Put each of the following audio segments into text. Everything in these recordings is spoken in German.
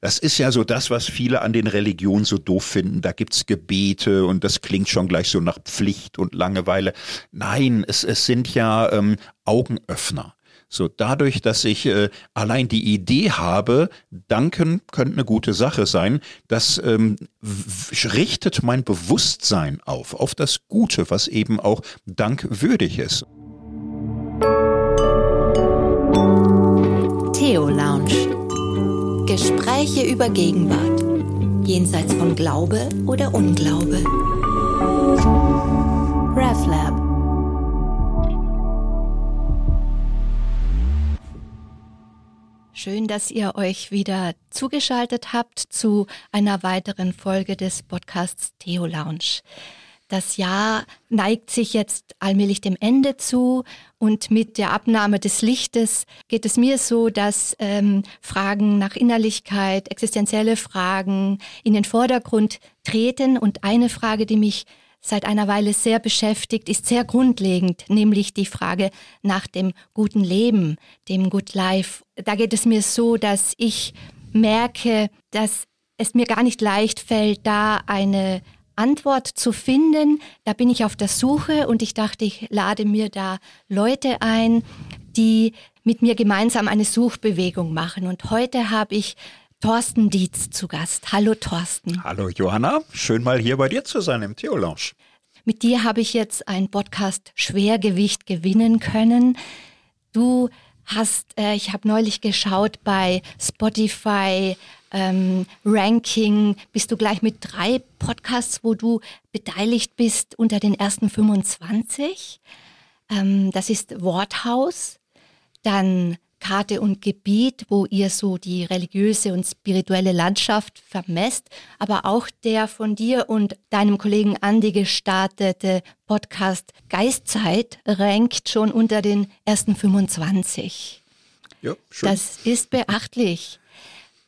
Das ist ja so das, was viele an den Religionen so doof finden. Da gibt's Gebete und das klingt schon gleich so nach Pflicht und Langeweile. Nein, es, es sind ja ähm, Augenöffner. So dadurch, dass ich äh, allein die Idee habe, danken könnte eine gute Sache sein, das ähm, richtet mein Bewusstsein auf, auf das Gute, was eben auch dankwürdig ist. Gespräche über Gegenwart. Jenseits von Glaube oder Unglaube. RevLab. Schön, dass ihr euch wieder zugeschaltet habt zu einer weiteren Folge des Podcasts Theo Lounge. Das Jahr neigt sich jetzt allmählich dem Ende zu und mit der Abnahme des Lichtes geht es mir so, dass ähm, Fragen nach Innerlichkeit, existenzielle Fragen in den Vordergrund treten. Und eine Frage, die mich seit einer Weile sehr beschäftigt, ist sehr grundlegend, nämlich die Frage nach dem guten Leben, dem Good Life. Da geht es mir so, dass ich merke, dass es mir gar nicht leicht fällt, da eine Antwort zu finden. Da bin ich auf der Suche und ich dachte, ich lade mir da Leute ein, die mit mir gemeinsam eine Suchbewegung machen. Und heute habe ich Thorsten Dietz zu Gast. Hallo Thorsten. Hallo Johanna, schön mal hier bei dir zu sein im Theolounge. Mit dir habe ich jetzt ein Podcast Schwergewicht gewinnen können. Du hast, äh, ich habe neulich geschaut bei Spotify ähm, Ranking, bist du gleich mit drei Podcasts, wo du beteiligt bist unter den ersten 25. Ähm, das ist Worthaus, dann Karte und Gebiet, wo ihr so die religiöse und spirituelle Landschaft vermesst, aber auch der von dir und deinem Kollegen Andi gestartete Podcast Geistzeit rankt schon unter den ersten 25. Ja, schön. Das ist beachtlich.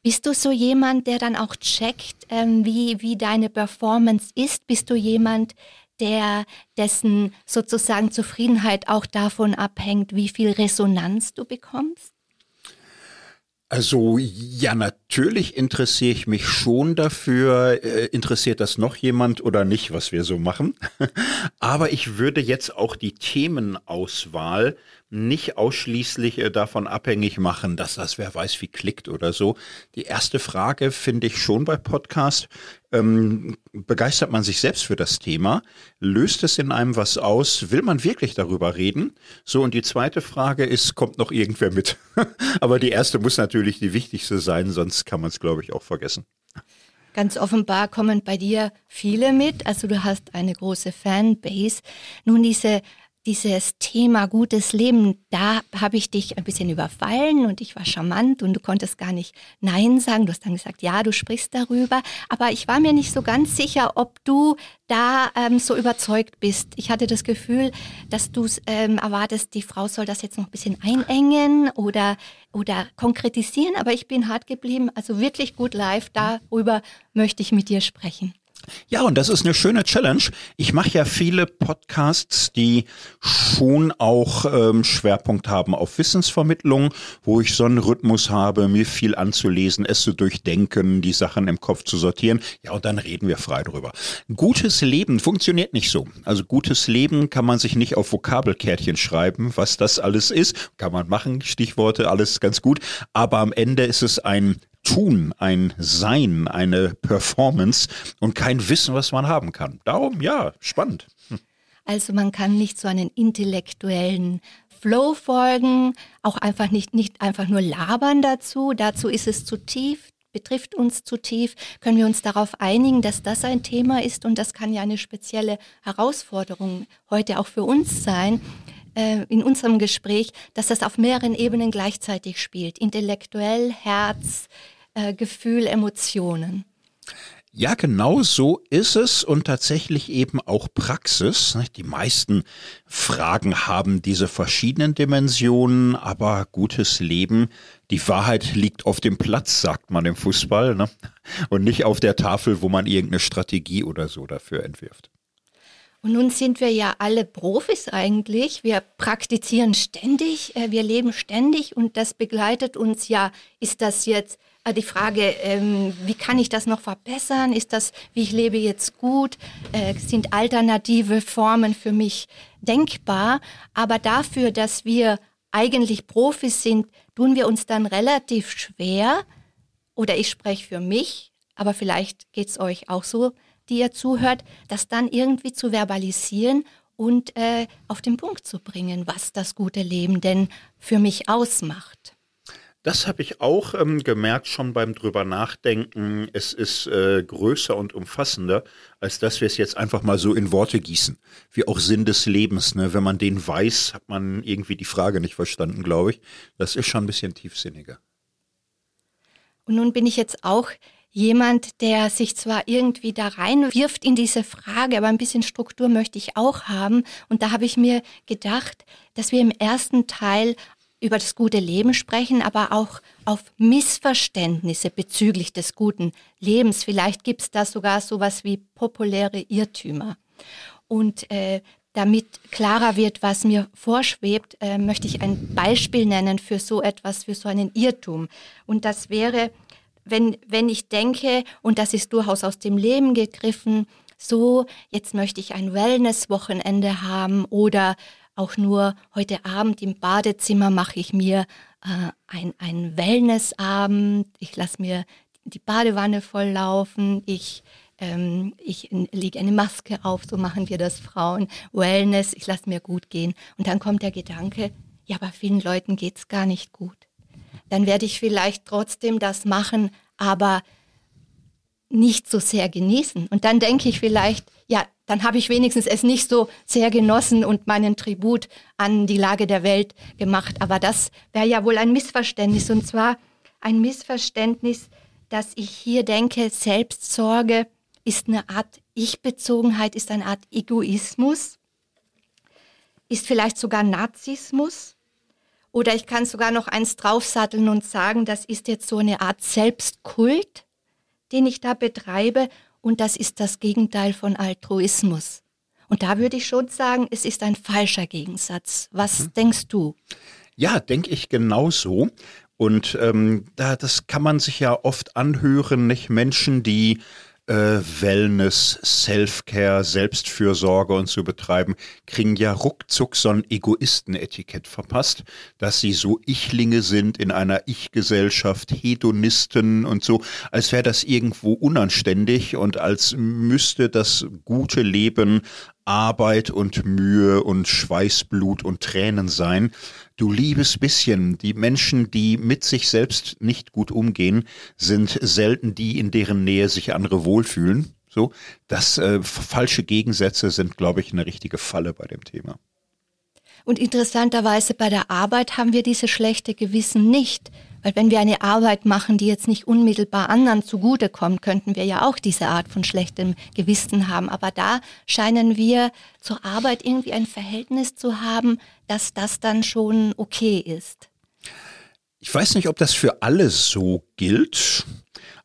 Bist du so jemand, der dann auch checkt, ähm, wie, wie deine Performance ist? Bist du jemand, der dessen sozusagen Zufriedenheit auch davon abhängt, wie viel Resonanz du bekommst? Also ja, natürlich interessiere ich mich schon dafür. Äh, interessiert das noch jemand oder nicht, was wir so machen? Aber ich würde jetzt auch die Themenauswahl nicht ausschließlich äh, davon abhängig machen, dass das wer weiß wie klickt oder so. Die erste Frage finde ich schon bei Podcast. Ähm, begeistert man sich selbst für das Thema? Löst es in einem was aus? Will man wirklich darüber reden? So, und die zweite Frage ist, kommt noch irgendwer mit? Aber die erste muss natürlich die wichtigste sein, sonst kann man es, glaube ich, auch vergessen. Ganz offenbar kommen bei dir viele mit. Also du hast eine große Fanbase. Nun diese dieses Thema gutes Leben, da habe ich dich ein bisschen überfallen und ich war charmant und du konntest gar nicht Nein sagen. Du hast dann gesagt, ja, du sprichst darüber. Aber ich war mir nicht so ganz sicher, ob du da ähm, so überzeugt bist. Ich hatte das Gefühl, dass du ähm, erwartest, die Frau soll das jetzt noch ein bisschen einengen oder, oder konkretisieren. Aber ich bin hart geblieben. Also wirklich gut live. Darüber möchte ich mit dir sprechen. Ja, und das ist eine schöne Challenge. Ich mache ja viele Podcasts, die schon auch ähm, Schwerpunkt haben auf Wissensvermittlung, wo ich so einen Rhythmus habe, mir viel anzulesen, es zu durchdenken, die Sachen im Kopf zu sortieren. Ja, und dann reden wir frei drüber. Gutes Leben funktioniert nicht so. Also gutes Leben kann man sich nicht auf Vokabelkärtchen schreiben, was das alles ist. Kann man machen, Stichworte, alles ganz gut. Aber am Ende ist es ein Tun, ein Sein, eine Performance und kein Wissen, was man haben kann. Darum, ja, spannend. Hm. Also man kann nicht so einen intellektuellen Flow folgen, auch einfach nicht, nicht einfach nur labern dazu. Dazu ist es zu tief, betrifft uns zu tief. Können wir uns darauf einigen, dass das ein Thema ist und das kann ja eine spezielle Herausforderung heute auch für uns sein äh, in unserem Gespräch, dass das auf mehreren Ebenen gleichzeitig spielt. Intellektuell, Herz, äh, Gefühl, Emotionen. Ja, genau so ist es und tatsächlich eben auch Praxis. Die meisten Fragen haben diese verschiedenen Dimensionen, aber gutes Leben, die Wahrheit liegt auf dem Platz, sagt man im Fußball, ne? und nicht auf der Tafel, wo man irgendeine Strategie oder so dafür entwirft. Und nun sind wir ja alle Profis eigentlich. Wir praktizieren ständig, äh, wir leben ständig und das begleitet uns ja. Ist das jetzt äh, die Frage, ähm, wie kann ich das noch verbessern? Ist das, wie ich lebe jetzt gut? Äh, sind alternative Formen für mich denkbar? Aber dafür, dass wir eigentlich Profis sind, tun wir uns dann relativ schwer. Oder ich spreche für mich, aber vielleicht geht es euch auch so, die ihr zuhört, das dann irgendwie zu verbalisieren und äh, auf den Punkt zu bringen, was das gute Leben denn für mich ausmacht. Das habe ich auch ähm, gemerkt schon beim drüber nachdenken. Es ist äh, größer und umfassender, als dass wir es jetzt einfach mal so in Worte gießen. Wie auch Sinn des Lebens. Ne? Wenn man den weiß, hat man irgendwie die Frage nicht verstanden, glaube ich. Das ist schon ein bisschen tiefsinniger. Und nun bin ich jetzt auch jemand, der sich zwar irgendwie da reinwirft in diese Frage, aber ein bisschen Struktur möchte ich auch haben. Und da habe ich mir gedacht, dass wir im ersten Teil über das gute Leben sprechen, aber auch auf Missverständnisse bezüglich des guten Lebens. Vielleicht gibt es da sogar sowas wie populäre Irrtümer. Und äh, damit klarer wird, was mir vorschwebt, äh, möchte ich ein Beispiel nennen für so etwas, für so einen Irrtum. Und das wäre, wenn, wenn ich denke, und das ist durchaus aus dem Leben gegriffen, so, jetzt möchte ich ein Wellness-Wochenende haben oder auch nur heute Abend im Badezimmer mache ich mir äh, ein, ein Wellnessabend. Ich lasse mir die Badewanne volllaufen. Ich, ähm, ich lege eine Maske auf, so machen wir das Frauen. Wellness, ich lasse mir gut gehen. Und dann kommt der Gedanke, ja, aber vielen Leuten geht es gar nicht gut. Dann werde ich vielleicht trotzdem das machen, aber nicht so sehr genießen. Und dann denke ich vielleicht, ja, dann habe ich wenigstens es nicht so sehr genossen und meinen Tribut an die Lage der Welt gemacht. Aber das wäre ja wohl ein Missverständnis. Und zwar ein Missverständnis, dass ich hier denke, Selbstsorge ist eine Art Ich-Bezogenheit, ist eine Art Egoismus, ist vielleicht sogar Narzissmus. Oder ich kann sogar noch eins draufsatteln und sagen, das ist jetzt so eine Art Selbstkult, den ich da betreibe und das ist das Gegenteil von Altruismus. Und da würde ich schon sagen, es ist ein falscher Gegensatz. Was mhm. denkst du? Ja, denke ich genauso. Und ähm, da, das kann man sich ja oft anhören, nicht Menschen, die äh, Wellness, Self-Care, Selbstfürsorge und so betreiben, kriegen ja ruckzuck so ein Egoistenetikett verpasst, dass sie so Ichlinge sind in einer Ich-Gesellschaft, Hedonisten und so, als wäre das irgendwo unanständig und als müsste das gute Leben Arbeit und Mühe und Schweißblut und Tränen sein. Du liebes bisschen, die Menschen, die mit sich selbst nicht gut umgehen, sind selten die, in deren Nähe sich andere wohlfühlen. So, das äh, falsche Gegensätze sind, glaube ich, eine richtige Falle bei dem Thema. Und interessanterweise bei der Arbeit haben wir diese schlechte Gewissen nicht. Weil wenn wir eine Arbeit machen, die jetzt nicht unmittelbar anderen zugutekommt, könnten wir ja auch diese Art von schlechtem Gewissen haben. Aber da scheinen wir zur Arbeit irgendwie ein Verhältnis zu haben, dass das dann schon okay ist. Ich weiß nicht, ob das für alle so gilt.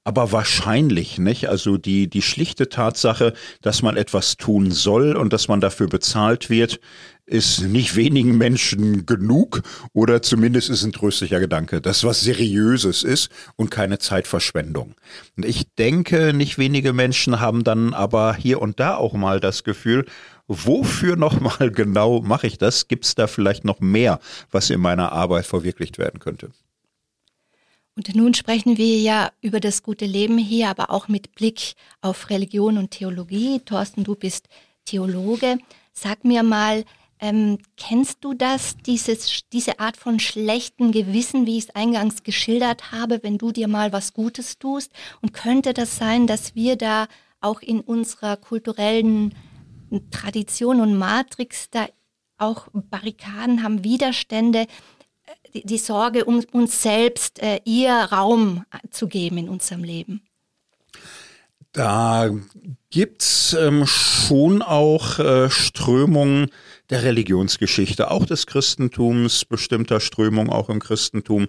Aber wahrscheinlich nicht. Also die, die schlichte Tatsache, dass man etwas tun soll und dass man dafür bezahlt wird, ist nicht wenigen Menschen genug oder zumindest ist ein tröstlicher Gedanke, dass was Seriöses ist und keine Zeitverschwendung. Und ich denke, nicht wenige Menschen haben dann aber hier und da auch mal das Gefühl, wofür nochmal genau mache ich das? Gibt es da vielleicht noch mehr, was in meiner Arbeit verwirklicht werden könnte? Und nun sprechen wir ja über das gute Leben hier, aber auch mit Blick auf Religion und Theologie. Thorsten, du bist Theologe. Sag mir mal, ähm, kennst du das, dieses, diese Art von schlechten Gewissen, wie ich es eingangs geschildert habe, wenn du dir mal was Gutes tust? Und könnte das sein, dass wir da auch in unserer kulturellen Tradition und Matrix da auch Barrikaden haben, Widerstände, die, die Sorge, um uns selbst äh, ihr Raum zu geben in unserem Leben? Da gibt's ähm, schon auch äh, Strömungen der Religionsgeschichte, auch des Christentums, bestimmter Strömungen auch im Christentum,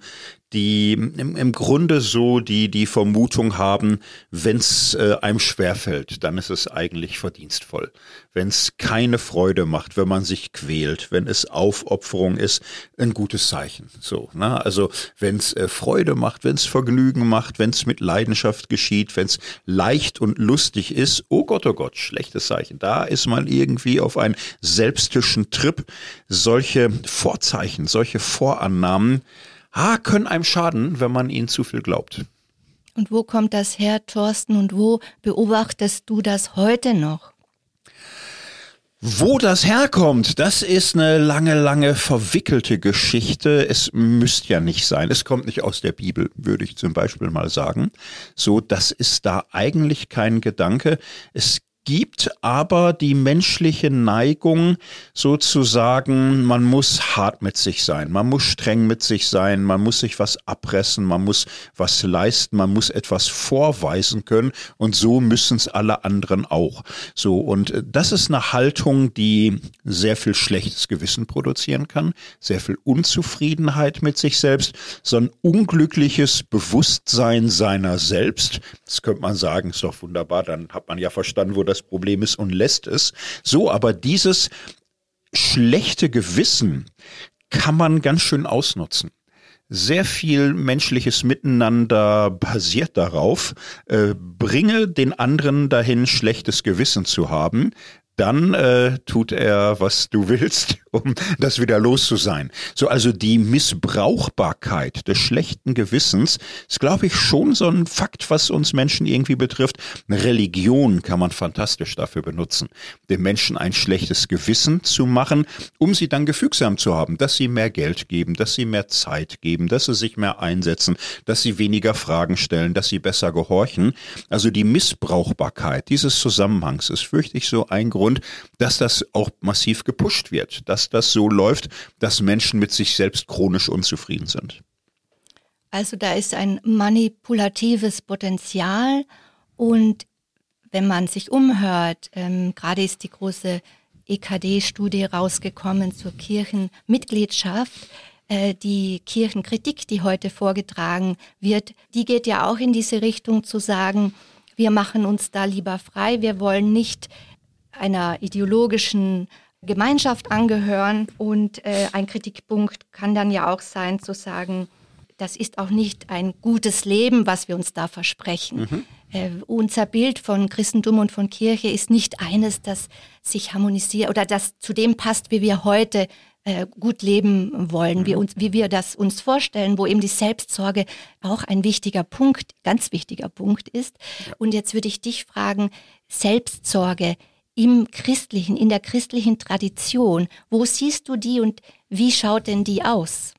die im, im Grunde so die, die Vermutung haben, wenn es äh, einem schwerfällt, dann ist es eigentlich verdienstvoll. Wenn es keine Freude macht, wenn man sich quält, wenn es Aufopferung ist, ein gutes Zeichen. So, ne? Also wenn es äh, Freude macht, wenn es Vergnügen macht, wenn es mit Leidenschaft geschieht, wenn es leicht und lustig ist, oh Gott, oh Gott, schlechtes Zeichen. Da ist man irgendwie auf einen selbstischen Trip. Solche Vorzeichen, solche Vorannahmen, ah, können einem schaden, wenn man ihnen zu viel glaubt. Und wo kommt das her, Thorsten, und wo beobachtest du das heute noch? Wo das herkommt, das ist eine lange, lange verwickelte Geschichte. Es müsste ja nicht sein. Es kommt nicht aus der Bibel, würde ich zum Beispiel mal sagen. So, das ist da eigentlich kein Gedanke. Es gibt aber die menschliche Neigung sozusagen, man muss hart mit sich sein, man muss streng mit sich sein, man muss sich was abpressen, man muss was leisten, man muss etwas vorweisen können und so müssen es alle anderen auch. So und äh, das ist eine Haltung, die sehr viel schlechtes Gewissen produzieren kann, sehr viel Unzufriedenheit mit sich selbst, so ein unglückliches Bewusstsein seiner selbst. Das könnte man sagen, ist doch wunderbar, dann hat man ja verstanden, wo das das Problem ist und lässt es. So, aber dieses schlechte Gewissen kann man ganz schön ausnutzen. Sehr viel menschliches Miteinander basiert darauf, äh, bringe den anderen dahin, schlechtes Gewissen zu haben, dann äh, tut er, was du willst, um das wieder los zu sein. So, also die Missbrauchbarkeit des schlechten Gewissens ist, glaube ich, schon so ein Fakt, was uns Menschen irgendwie betrifft. Religion kann man fantastisch dafür benutzen, den Menschen ein schlechtes Gewissen zu machen, um sie dann gefügsam zu haben, dass sie mehr Geld geben, dass sie mehr Zeit geben, dass sie sich mehr einsetzen, dass sie weniger Fragen stellen, dass sie besser gehorchen. Also die Missbrauchbarkeit dieses Zusammenhangs ist, fürchte ich, so ein Grund, Grund, dass das auch massiv gepusht wird, dass das so läuft, dass Menschen mit sich selbst chronisch unzufrieden sind. Also da ist ein manipulatives Potenzial und wenn man sich umhört, ähm, gerade ist die große EKD-Studie rausgekommen zur Kirchenmitgliedschaft, äh, die Kirchenkritik, die heute vorgetragen wird, die geht ja auch in diese Richtung zu sagen, wir machen uns da lieber frei, wir wollen nicht einer ideologischen Gemeinschaft angehören. Und äh, ein Kritikpunkt kann dann ja auch sein zu sagen, das ist auch nicht ein gutes Leben, was wir uns da versprechen. Mhm. Äh, unser Bild von Christentum und von Kirche ist nicht eines, das sich harmonisiert oder das zu dem passt, wie wir heute äh, gut leben wollen, mhm. wie, uns, wie wir das uns vorstellen, wo eben die Selbstsorge auch ein wichtiger Punkt, ganz wichtiger Punkt ist. Ja. Und jetzt würde ich dich fragen, Selbstsorge, im christlichen, in der christlichen Tradition. Wo siehst du die und wie schaut denn die aus?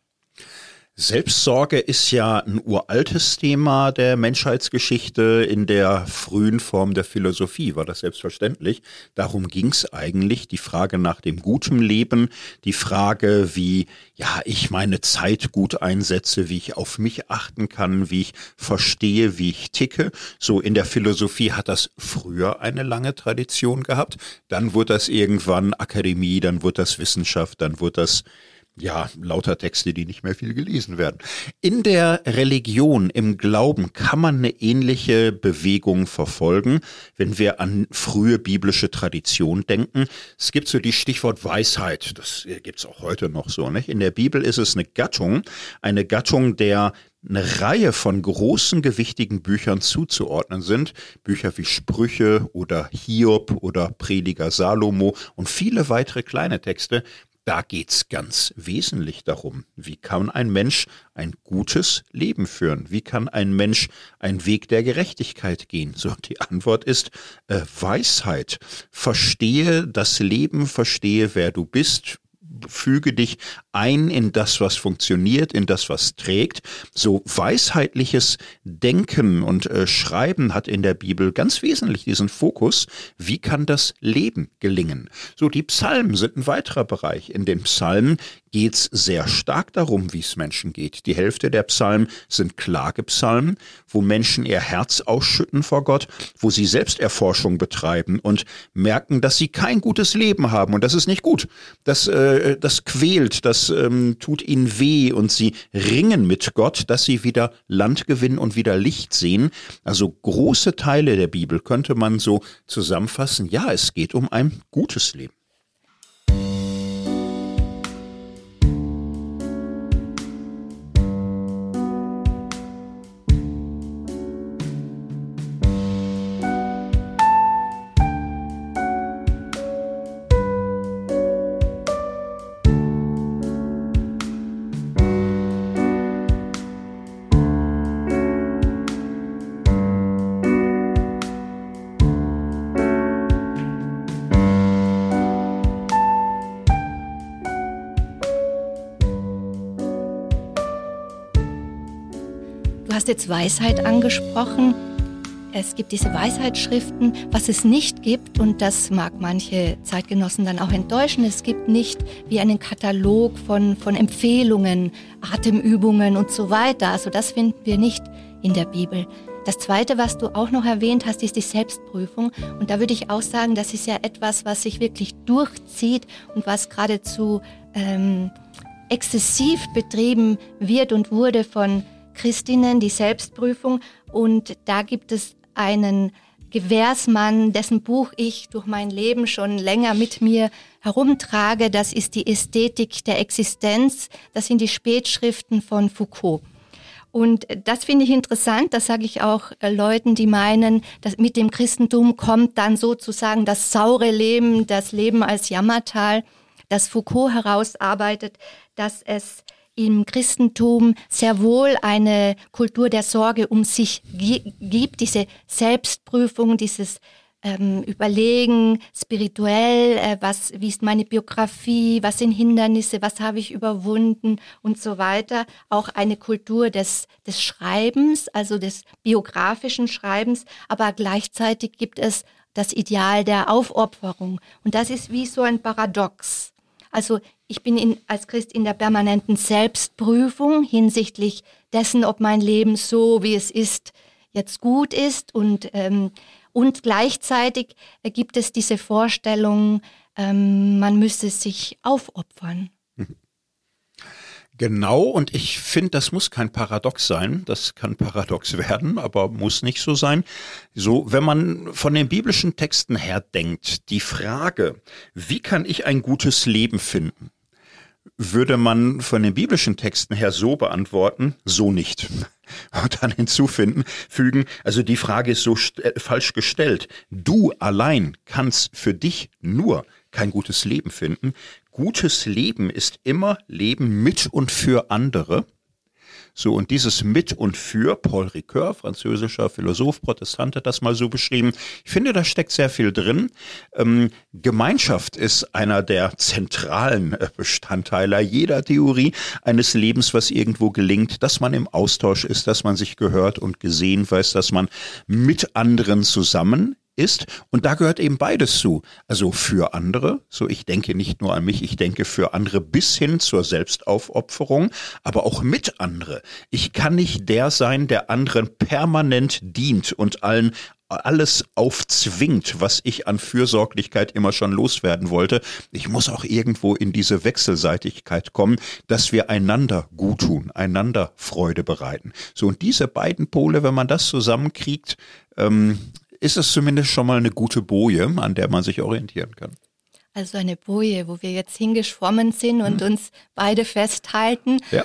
Selbstsorge ist ja ein uraltes Thema der Menschheitsgeschichte. In der frühen Form der Philosophie war das selbstverständlich. Darum ging es eigentlich, die Frage nach dem guten Leben, die Frage, wie ja ich meine Zeit gut einsetze, wie ich auf mich achten kann, wie ich verstehe, wie ich ticke. So in der Philosophie hat das früher eine lange Tradition gehabt. Dann wurde das irgendwann Akademie, dann wurde das Wissenschaft, dann wurde das ja, lauter Texte, die nicht mehr viel gelesen werden. In der Religion, im Glauben kann man eine ähnliche Bewegung verfolgen, wenn wir an frühe biblische Tradition denken. Es gibt so die Stichwort Weisheit, das gibt's auch heute noch so. Nicht? In der Bibel ist es eine Gattung, eine Gattung, der eine Reihe von großen, gewichtigen Büchern zuzuordnen sind. Bücher wie Sprüche oder Hiob oder Prediger Salomo und viele weitere kleine Texte, da geht's ganz wesentlich darum, wie kann ein Mensch ein gutes Leben führen? Wie kann ein Mensch einen Weg der Gerechtigkeit gehen? So, die Antwort ist äh, Weisheit. Verstehe das Leben, verstehe, wer du bist, füge dich ein in das, was funktioniert, in das, was trägt. So weisheitliches Denken und äh, Schreiben hat in der Bibel ganz wesentlich diesen Fokus. Wie kann das Leben gelingen? So, die Psalmen sind ein weiterer Bereich. In den Psalmen geht es sehr stark darum, wie es Menschen geht. Die Hälfte der Psalmen sind Klagepsalmen, wo Menschen ihr Herz ausschütten vor Gott, wo sie Selbsterforschung betreiben und merken, dass sie kein gutes Leben haben und das ist nicht gut. Das, äh, das quält, das ähm, tut ihnen weh und sie ringen mit Gott, dass sie wieder Land gewinnen und wieder Licht sehen. Also große Teile der Bibel könnte man so zusammenfassen. Ja, es geht um ein gutes Leben. Hast jetzt Weisheit angesprochen. Es gibt diese Weisheitsschriften, was es nicht gibt, und das mag manche Zeitgenossen dann auch enttäuschen, es gibt nicht wie einen Katalog von, von Empfehlungen, Atemübungen und so weiter. Also das finden wir nicht in der Bibel. Das Zweite, was du auch noch erwähnt hast, ist die Selbstprüfung. Und da würde ich auch sagen, das ist ja etwas, was sich wirklich durchzieht und was geradezu ähm, exzessiv betrieben wird und wurde von Christinnen, die Selbstprüfung. Und da gibt es einen Gewährsmann, dessen Buch ich durch mein Leben schon länger mit mir herumtrage. Das ist die Ästhetik der Existenz. Das sind die Spätschriften von Foucault. Und das finde ich interessant, das sage ich auch äh, Leuten, die meinen, dass mit dem Christentum kommt dann sozusagen das saure Leben, das Leben als Jammertal, das Foucault herausarbeitet, dass es im Christentum sehr wohl eine Kultur der Sorge um sich gibt, diese Selbstprüfung, dieses ähm, Überlegen spirituell, äh, was, wie ist meine Biografie, was sind Hindernisse, was habe ich überwunden und so weiter. Auch eine Kultur des, des Schreibens, also des biografischen Schreibens, aber gleichzeitig gibt es das Ideal der Aufopferung. Und das ist wie so ein Paradox. Also ich bin in, als Christ in der permanenten Selbstprüfung hinsichtlich dessen, ob mein Leben so, wie es ist, jetzt gut ist und, ähm, und gleichzeitig gibt es diese Vorstellung, ähm, man müsse sich aufopfern. Genau, und ich finde, das muss kein Paradox sein. Das kann paradox werden, aber muss nicht so sein. So, wenn man von den biblischen Texten her denkt, die Frage, wie kann ich ein gutes Leben finden, würde man von den biblischen Texten her so beantworten, so nicht. Und dann hinzufinden, fügen, also die Frage ist so äh, falsch gestellt. Du allein kannst für dich nur kein gutes Leben finden gutes Leben ist immer Leben mit und für andere. So, und dieses mit und für, Paul Ricoeur, französischer Philosoph, Protestant, hat das mal so beschrieben. Ich finde, da steckt sehr viel drin. Ähm, Gemeinschaft ist einer der zentralen äh, Bestandteile jeder Theorie eines Lebens, was irgendwo gelingt, dass man im Austausch ist, dass man sich gehört und gesehen weiß, dass man mit anderen zusammen ist. Und da gehört eben beides zu. Also für andere, so ich denke nicht nur an mich, ich denke für andere bis hin zur Selbstaufopferung, aber auch mit andere. Ich kann nicht der sein, der anderen permanent dient und allen alles aufzwingt, was ich an Fürsorglichkeit immer schon loswerden wollte. Ich muss auch irgendwo in diese Wechselseitigkeit kommen, dass wir einander gut tun, einander Freude bereiten. So, und diese beiden Pole, wenn man das zusammenkriegt, ähm, ist es zumindest schon mal eine gute Boje, an der man sich orientieren kann. Also eine Boje, wo wir jetzt hingeschwommen sind und mhm. uns beide festhalten. Ja.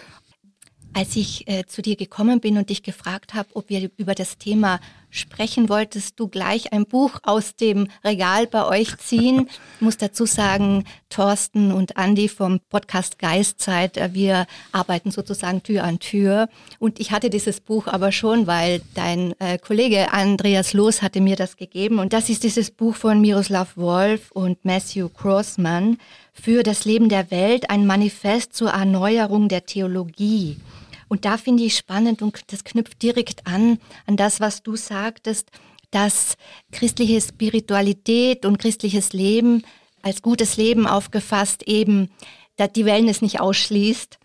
Als ich äh, zu dir gekommen bin und dich gefragt habe, ob wir über das Thema sprechen, wolltest du gleich ein Buch aus dem Regal bei euch ziehen. Ich muss dazu sagen, Thorsten und Andi vom Podcast Geistzeit, äh, wir arbeiten sozusagen Tür an Tür. Und ich hatte dieses Buch aber schon, weil dein äh, Kollege Andreas Loos hatte mir das gegeben. Und das ist dieses Buch von Miroslav Wolf und Matthew Crossman für das Leben der Welt, ein Manifest zur Erneuerung der Theologie. Und da finde ich spannend und das knüpft direkt an, an das, was du sagtest, dass christliche Spiritualität und christliches Leben als gutes Leben aufgefasst eben die Wellness nicht ausschließt,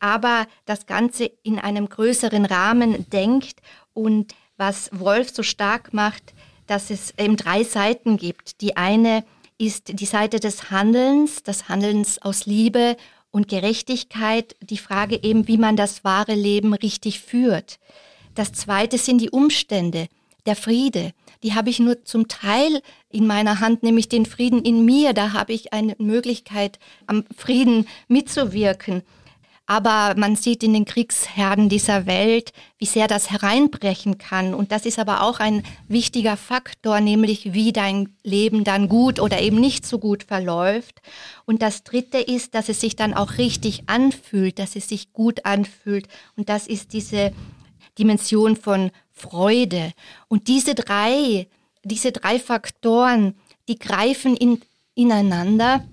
aber das Ganze in einem größeren Rahmen denkt und was Wolf so stark macht, dass es eben drei Seiten gibt. Die eine ist die Seite des Handelns, des Handelns aus Liebe und Gerechtigkeit, die Frage eben, wie man das wahre Leben richtig führt. Das zweite sind die Umstände, der Friede. Die habe ich nur zum Teil in meiner Hand, nämlich den Frieden in mir. Da habe ich eine Möglichkeit, am Frieden mitzuwirken. Aber man sieht in den Kriegsherden dieser Welt, wie sehr das hereinbrechen kann. Und das ist aber auch ein wichtiger Faktor, nämlich wie dein Leben dann gut oder eben nicht so gut verläuft. Und das Dritte ist, dass es sich dann auch richtig anfühlt, dass es sich gut anfühlt. Und das ist diese Dimension von Freude. Und diese drei, diese drei Faktoren, die greifen in, ineinander.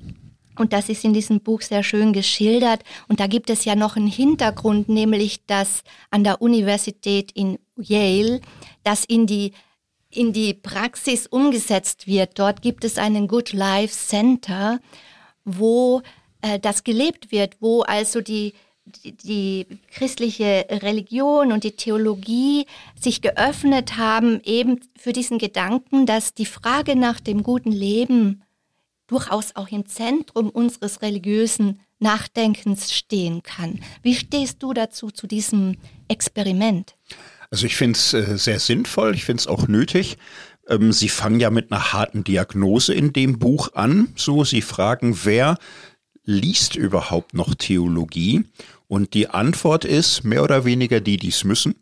Und das ist in diesem Buch sehr schön geschildert. Und da gibt es ja noch einen Hintergrund, nämlich dass an der Universität in Yale, das in die in die Praxis umgesetzt wird. Dort gibt es einen Good Life Center, wo äh, das gelebt wird, wo also die die, die christliche Religion und die Theologie sich geöffnet haben, eben für diesen Gedanken, dass die Frage nach dem guten Leben durchaus auch im Zentrum unseres religiösen Nachdenkens stehen kann. Wie stehst du dazu, zu diesem Experiment? Also ich finde es äh, sehr sinnvoll, ich finde es auch nötig. Ähm, Sie fangen ja mit einer harten Diagnose in dem Buch an. So, Sie fragen, wer liest überhaupt noch Theologie? Und die Antwort ist mehr oder weniger die, die es müssen.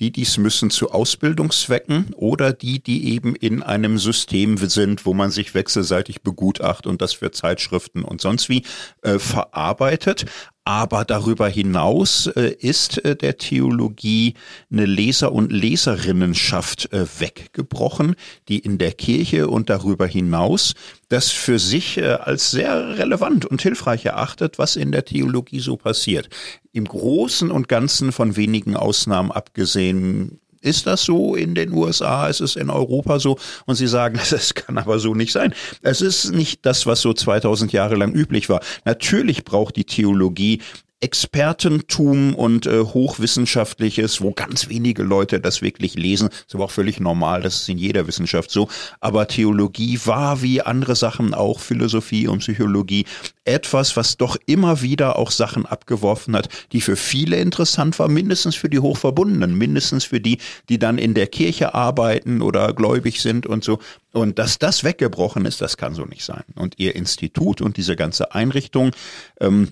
Die, die es müssen zu Ausbildungszwecken oder die, die eben in einem System sind, wo man sich wechselseitig begutacht und das für Zeitschriften und sonst wie äh, verarbeitet. Aber darüber hinaus äh, ist äh, der Theologie eine Leser- und Leserinnenschaft äh, weggebrochen, die in der Kirche und darüber hinaus das für sich äh, als sehr relevant und hilfreich erachtet, was in der Theologie so passiert. Im Großen und Ganzen von wenigen Ausnahmen abgesehen ist das so in den USA? Ist es in Europa so? Und sie sagen, es kann aber so nicht sein. Es ist nicht das, was so 2000 Jahre lang üblich war. Natürlich braucht die Theologie Expertentum und äh, Hochwissenschaftliches, wo ganz wenige Leute das wirklich lesen. ist aber auch völlig normal, das ist in jeder Wissenschaft so. Aber Theologie war wie andere Sachen auch, Philosophie und Psychologie, etwas, was doch immer wieder auch Sachen abgeworfen hat, die für viele interessant war, mindestens für die Hochverbundenen, mindestens für die, die dann in der Kirche arbeiten oder gläubig sind und so. Und dass das weggebrochen ist, das kann so nicht sein. Und ihr Institut und diese ganze Einrichtung, ähm,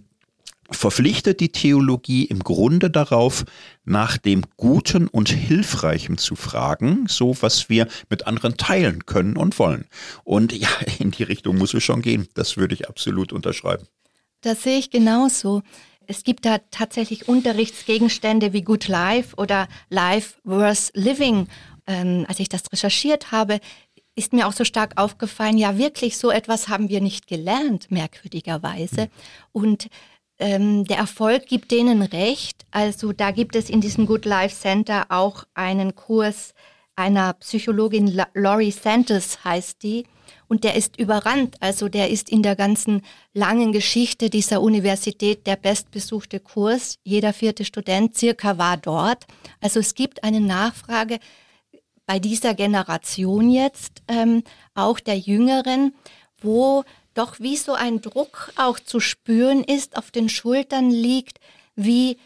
verpflichtet die Theologie im Grunde darauf, nach dem Guten und Hilfreichen zu fragen, so was wir mit anderen teilen können und wollen. Und ja, in die Richtung muss es schon gehen. Das würde ich absolut unterschreiben. Das sehe ich genauso. Es gibt da tatsächlich Unterrichtsgegenstände wie Good Life oder Life Worth Living. Ähm, als ich das recherchiert habe, ist mir auch so stark aufgefallen, ja wirklich, so etwas haben wir nicht gelernt, merkwürdigerweise. Hm. Und ähm, der Erfolg gibt denen recht. Also da gibt es in diesem Good Life Center auch einen Kurs einer Psychologin, Laurie Santos heißt die. Und der ist überrannt. Also der ist in der ganzen langen Geschichte dieser Universität der bestbesuchte Kurs. Jeder vierte Student circa war dort. Also es gibt eine Nachfrage bei dieser Generation jetzt, ähm, auch der Jüngeren, wo doch wie so ein Druck auch zu spüren ist, auf den Schultern liegt, wie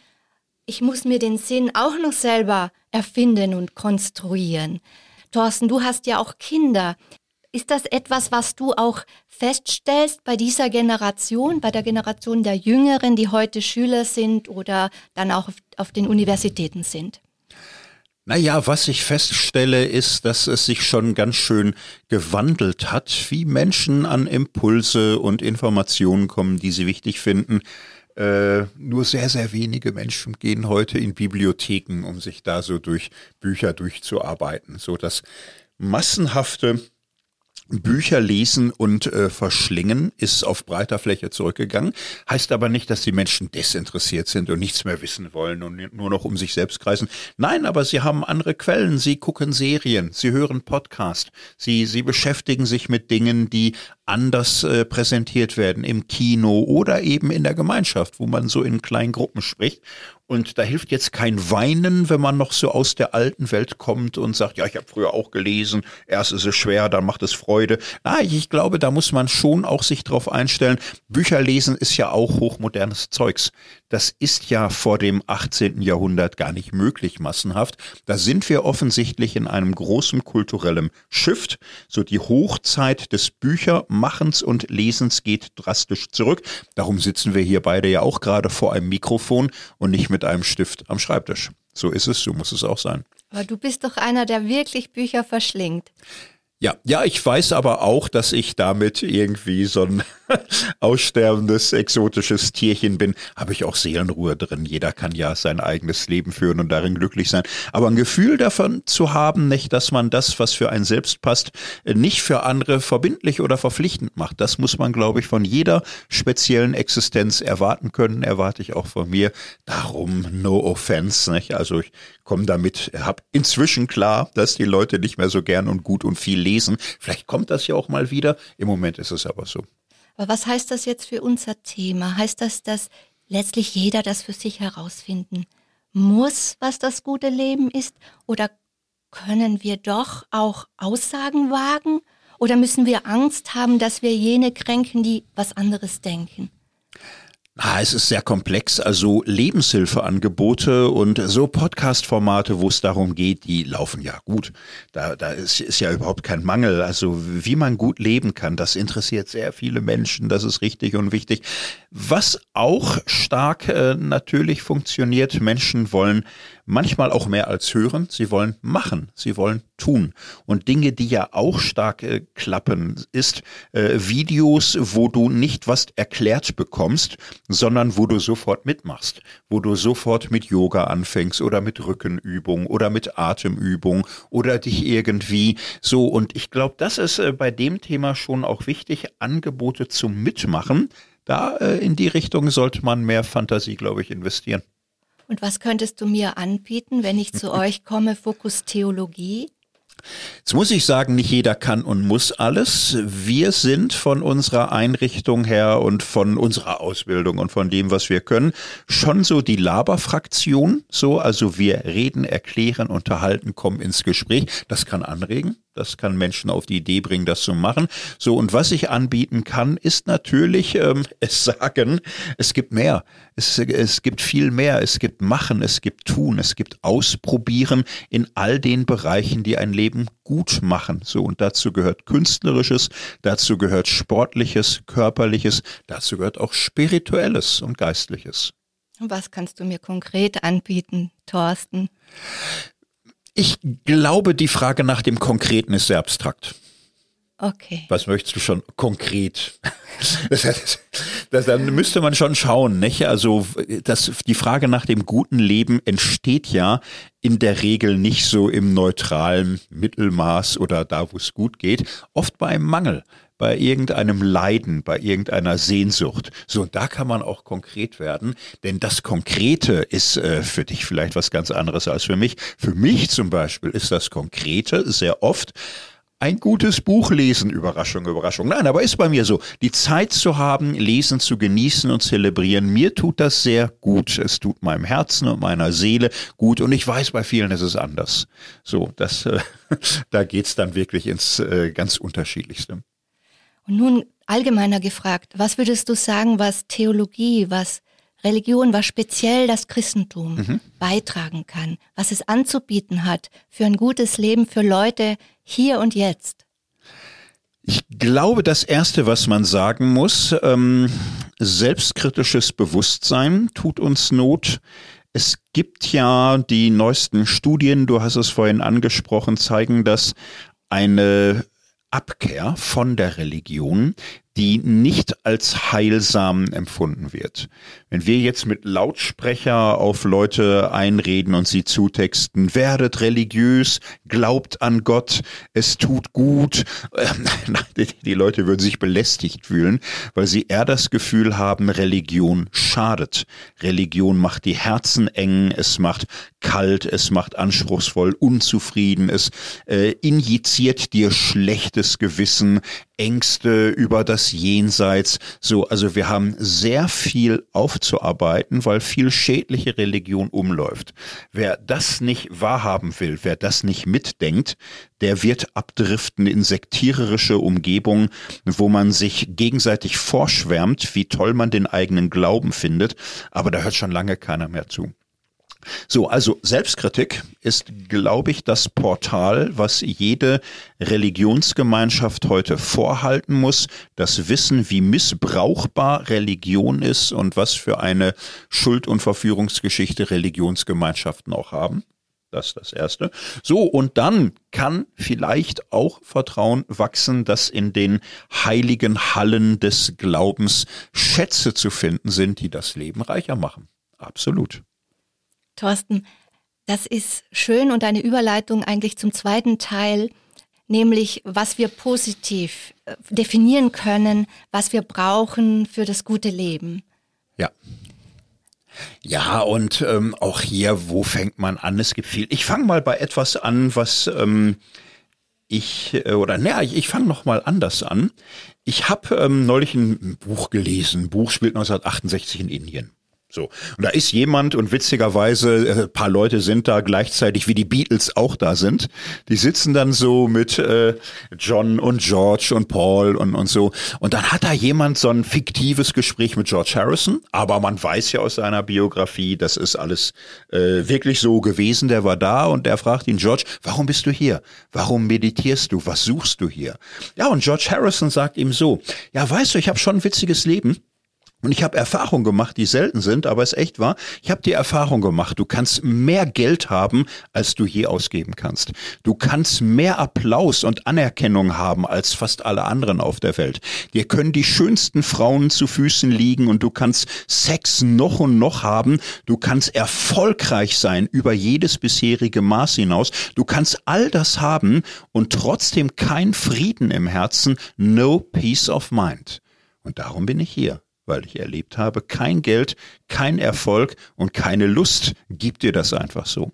ich muss mir den Sinn auch noch selber erfinden und konstruieren. Thorsten, du hast ja auch Kinder. Ist das etwas, was du auch feststellst bei dieser Generation, bei der Generation der Jüngeren, die heute Schüler sind oder dann auch auf, den Universitäten sind? Naja, was ich feststelle, ist, dass es sich schon ganz schön gewandelt hat, wie Menschen an Impulse und Informationen kommen, die sie wichtig finden. Äh, nur sehr, sehr wenige Menschen gehen heute in Bibliotheken, um sich da so durch Bücher durchzuarbeiten. So das massenhafte Bücher lesen und äh, verschlingen ist auf breiter Fläche zurückgegangen. Heißt aber nicht, dass die Menschen desinteressiert sind und nichts mehr wissen wollen und nur noch um sich selbst kreisen. Nein, aber sie haben andere Quellen. Sie gucken Serien, sie hören Podcast, sie, sie beschäftigen sich mit Dingen, die anders äh, präsentiert werden im Kino oder eben in der Gemeinschaft, wo man so in kleinen Gruppen spricht. Und da hilft jetzt kein Weinen, wenn man noch so aus der alten Welt kommt und sagt, ja, ich habe früher auch gelesen, erst ist es schwer, dann macht es Freude. Nein, ich glaube, da muss man schon auch sich drauf einstellen. Bücher lesen ist ja auch hochmodernes Zeugs. Das ist ja vor dem 18. Jahrhundert gar nicht möglich massenhaft. Da sind wir offensichtlich in einem großen kulturellen Shift. So die Hochzeit des Büchermachens und Lesens geht drastisch zurück. Darum sitzen wir hier beide ja auch gerade vor einem Mikrofon und nicht mit einem Stift am Schreibtisch. So ist es, so muss es auch sein. Aber du bist doch einer, der wirklich Bücher verschlingt. Ja, ja, ich weiß aber auch, dass ich damit irgendwie so ein aussterbendes, exotisches Tierchen bin. Habe ich auch Seelenruhe drin. Jeder kann ja sein eigenes Leben führen und darin glücklich sein. Aber ein Gefühl davon zu haben, nicht, dass man das, was für einen selbst passt, nicht für andere verbindlich oder verpflichtend macht. Das muss man, glaube ich, von jeder speziellen Existenz erwarten können. Erwarte ich auch von mir. Darum no offense. Nicht? Also ich komme damit, habe inzwischen klar, dass die Leute nicht mehr so gern und gut und viel lesen. Vielleicht kommt das ja auch mal wieder. Im Moment ist es aber so. Aber was heißt das jetzt für unser Thema? Heißt das, dass letztlich jeder das für sich herausfinden muss, was das gute Leben ist? Oder können wir doch auch Aussagen wagen? Oder müssen wir Angst haben, dass wir jene kränken, die was anderes denken? Ah, es ist sehr komplex. Also Lebenshilfeangebote und so Podcast-Formate, wo es darum geht, die laufen ja gut. Da, da ist, ist ja überhaupt kein Mangel. Also wie man gut leben kann, das interessiert sehr viele Menschen. Das ist richtig und wichtig. Was auch stark äh, natürlich funktioniert, Menschen wollen manchmal auch mehr als hören, sie wollen machen, sie wollen tun. Und Dinge, die ja auch stark äh, klappen, ist äh, Videos, wo du nicht was erklärt bekommst, sondern wo du sofort mitmachst, wo du sofort mit Yoga anfängst oder mit Rückenübung oder mit Atemübung oder dich irgendwie so. Und ich glaube, das ist äh, bei dem Thema schon auch wichtig, Angebote zum Mitmachen. Da äh, in die Richtung sollte man mehr Fantasie, glaube ich, investieren. Und was könntest du mir anbieten, wenn ich zu euch komme, Fokus Theologie? Jetzt muss ich sagen, nicht jeder kann und muss alles. Wir sind von unserer Einrichtung her und von unserer Ausbildung und von dem, was wir können, schon so die Laberfraktion. So, also wir reden, erklären, unterhalten, kommen ins Gespräch. Das kann anregen. Das kann Menschen auf die Idee bringen, das zu machen. So, und was ich anbieten kann, ist natürlich ähm, es sagen, es gibt mehr. Es, es gibt viel mehr. Es gibt Machen, es gibt Tun, es gibt Ausprobieren in all den Bereichen, die ein Leben gut machen. So, und dazu gehört Künstlerisches, dazu gehört Sportliches, Körperliches, dazu gehört auch Spirituelles und Geistliches. Was kannst du mir konkret anbieten, Thorsten? Ich glaube, die Frage nach dem Konkreten ist sehr abstrakt. Okay. Was möchtest du schon konkret? Das, das, das, dann müsste man schon schauen, nicht? Also das, die Frage nach dem guten Leben entsteht ja in der Regel nicht so im neutralen Mittelmaß oder da, wo es gut geht, oft bei einem Mangel bei irgendeinem Leiden, bei irgendeiner Sehnsucht. So, und da kann man auch konkret werden, denn das Konkrete ist äh, für dich vielleicht was ganz anderes als für mich. Für mich zum Beispiel ist das Konkrete sehr oft ein gutes Buch lesen, Überraschung, Überraschung. Nein, aber ist bei mir so, die Zeit zu haben, lesen zu genießen und zelebrieren, mir tut das sehr gut. Es tut meinem Herzen und meiner Seele gut und ich weiß, bei vielen ist es anders. So, das, äh, da geht's dann wirklich ins äh, ganz Unterschiedlichste. Und nun allgemeiner gefragt, was würdest du sagen, was Theologie, was Religion, was speziell das Christentum mhm. beitragen kann, was es anzubieten hat für ein gutes Leben für Leute hier und jetzt? Ich glaube, das Erste, was man sagen muss, ähm, selbstkritisches Bewusstsein tut uns Not. Es gibt ja die neuesten Studien, du hast es vorhin angesprochen, zeigen, dass eine Abkehr von der Religion, die nicht als heilsam empfunden wird. Wenn wir jetzt mit Lautsprecher auf Leute einreden und sie zutexten, werdet religiös, glaubt an Gott, es tut gut, die Leute würden sich belästigt fühlen, weil sie eher das Gefühl haben, Religion schadet. Religion macht die Herzen eng, es macht kalt, es macht anspruchsvoll, unzufrieden, es äh, injiziert dir schlechtes Gewissen, Ängste über das Jenseits. So, also wir haben sehr viel aufzuarbeiten, weil viel schädliche Religion umläuft. Wer das nicht wahrhaben will, wer das nicht mitdenkt, der wird abdriften in sektiererische Umgebungen, wo man sich gegenseitig vorschwärmt, wie toll man den eigenen Glauben findet, aber da hört schon lange keiner mehr zu. So, also Selbstkritik ist, glaube ich, das Portal, was jede Religionsgemeinschaft heute vorhalten muss. Das Wissen, wie missbrauchbar Religion ist und was für eine Schuld- und Verführungsgeschichte Religionsgemeinschaften auch haben. Das ist das Erste. So, und dann kann vielleicht auch Vertrauen wachsen, dass in den heiligen Hallen des Glaubens Schätze zu finden sind, die das Leben reicher machen. Absolut. Thorsten, das ist schön und eine Überleitung eigentlich zum zweiten Teil, nämlich was wir positiv äh, definieren können, was wir brauchen für das gute Leben. Ja. Ja, und ähm, auch hier, wo fängt man an? Es gibt viel. Ich fange mal bei etwas an, was ähm, ich, äh, oder naja, ich, ich fange noch mal anders an. Ich habe ähm, neulich ein Buch gelesen. Ein Buch spielt 1968 in Indien. So. Und da ist jemand und witzigerweise, äh, paar Leute sind da gleichzeitig, wie die Beatles auch da sind. Die sitzen dann so mit äh, John und George und Paul und, und so. Und dann hat da jemand so ein fiktives Gespräch mit George Harrison, aber man weiß ja aus seiner Biografie, das ist alles äh, wirklich so gewesen. Der war da und der fragt ihn, George, warum bist du hier? Warum meditierst du? Was suchst du hier? Ja, und George Harrison sagt ihm so, ja, weißt du, ich habe schon ein witziges Leben. Und ich habe Erfahrungen gemacht, die selten sind, aber es echt war. Ich habe die Erfahrung gemacht, du kannst mehr Geld haben, als du je ausgeben kannst. Du kannst mehr Applaus und Anerkennung haben als fast alle anderen auf der Welt. Dir können die schönsten Frauen zu Füßen liegen und du kannst Sex noch und noch haben. Du kannst erfolgreich sein über jedes bisherige Maß hinaus. Du kannst all das haben und trotzdem kein Frieden im Herzen, no peace of mind. Und darum bin ich hier weil ich erlebt habe, kein Geld, kein Erfolg und keine Lust gibt dir das einfach so.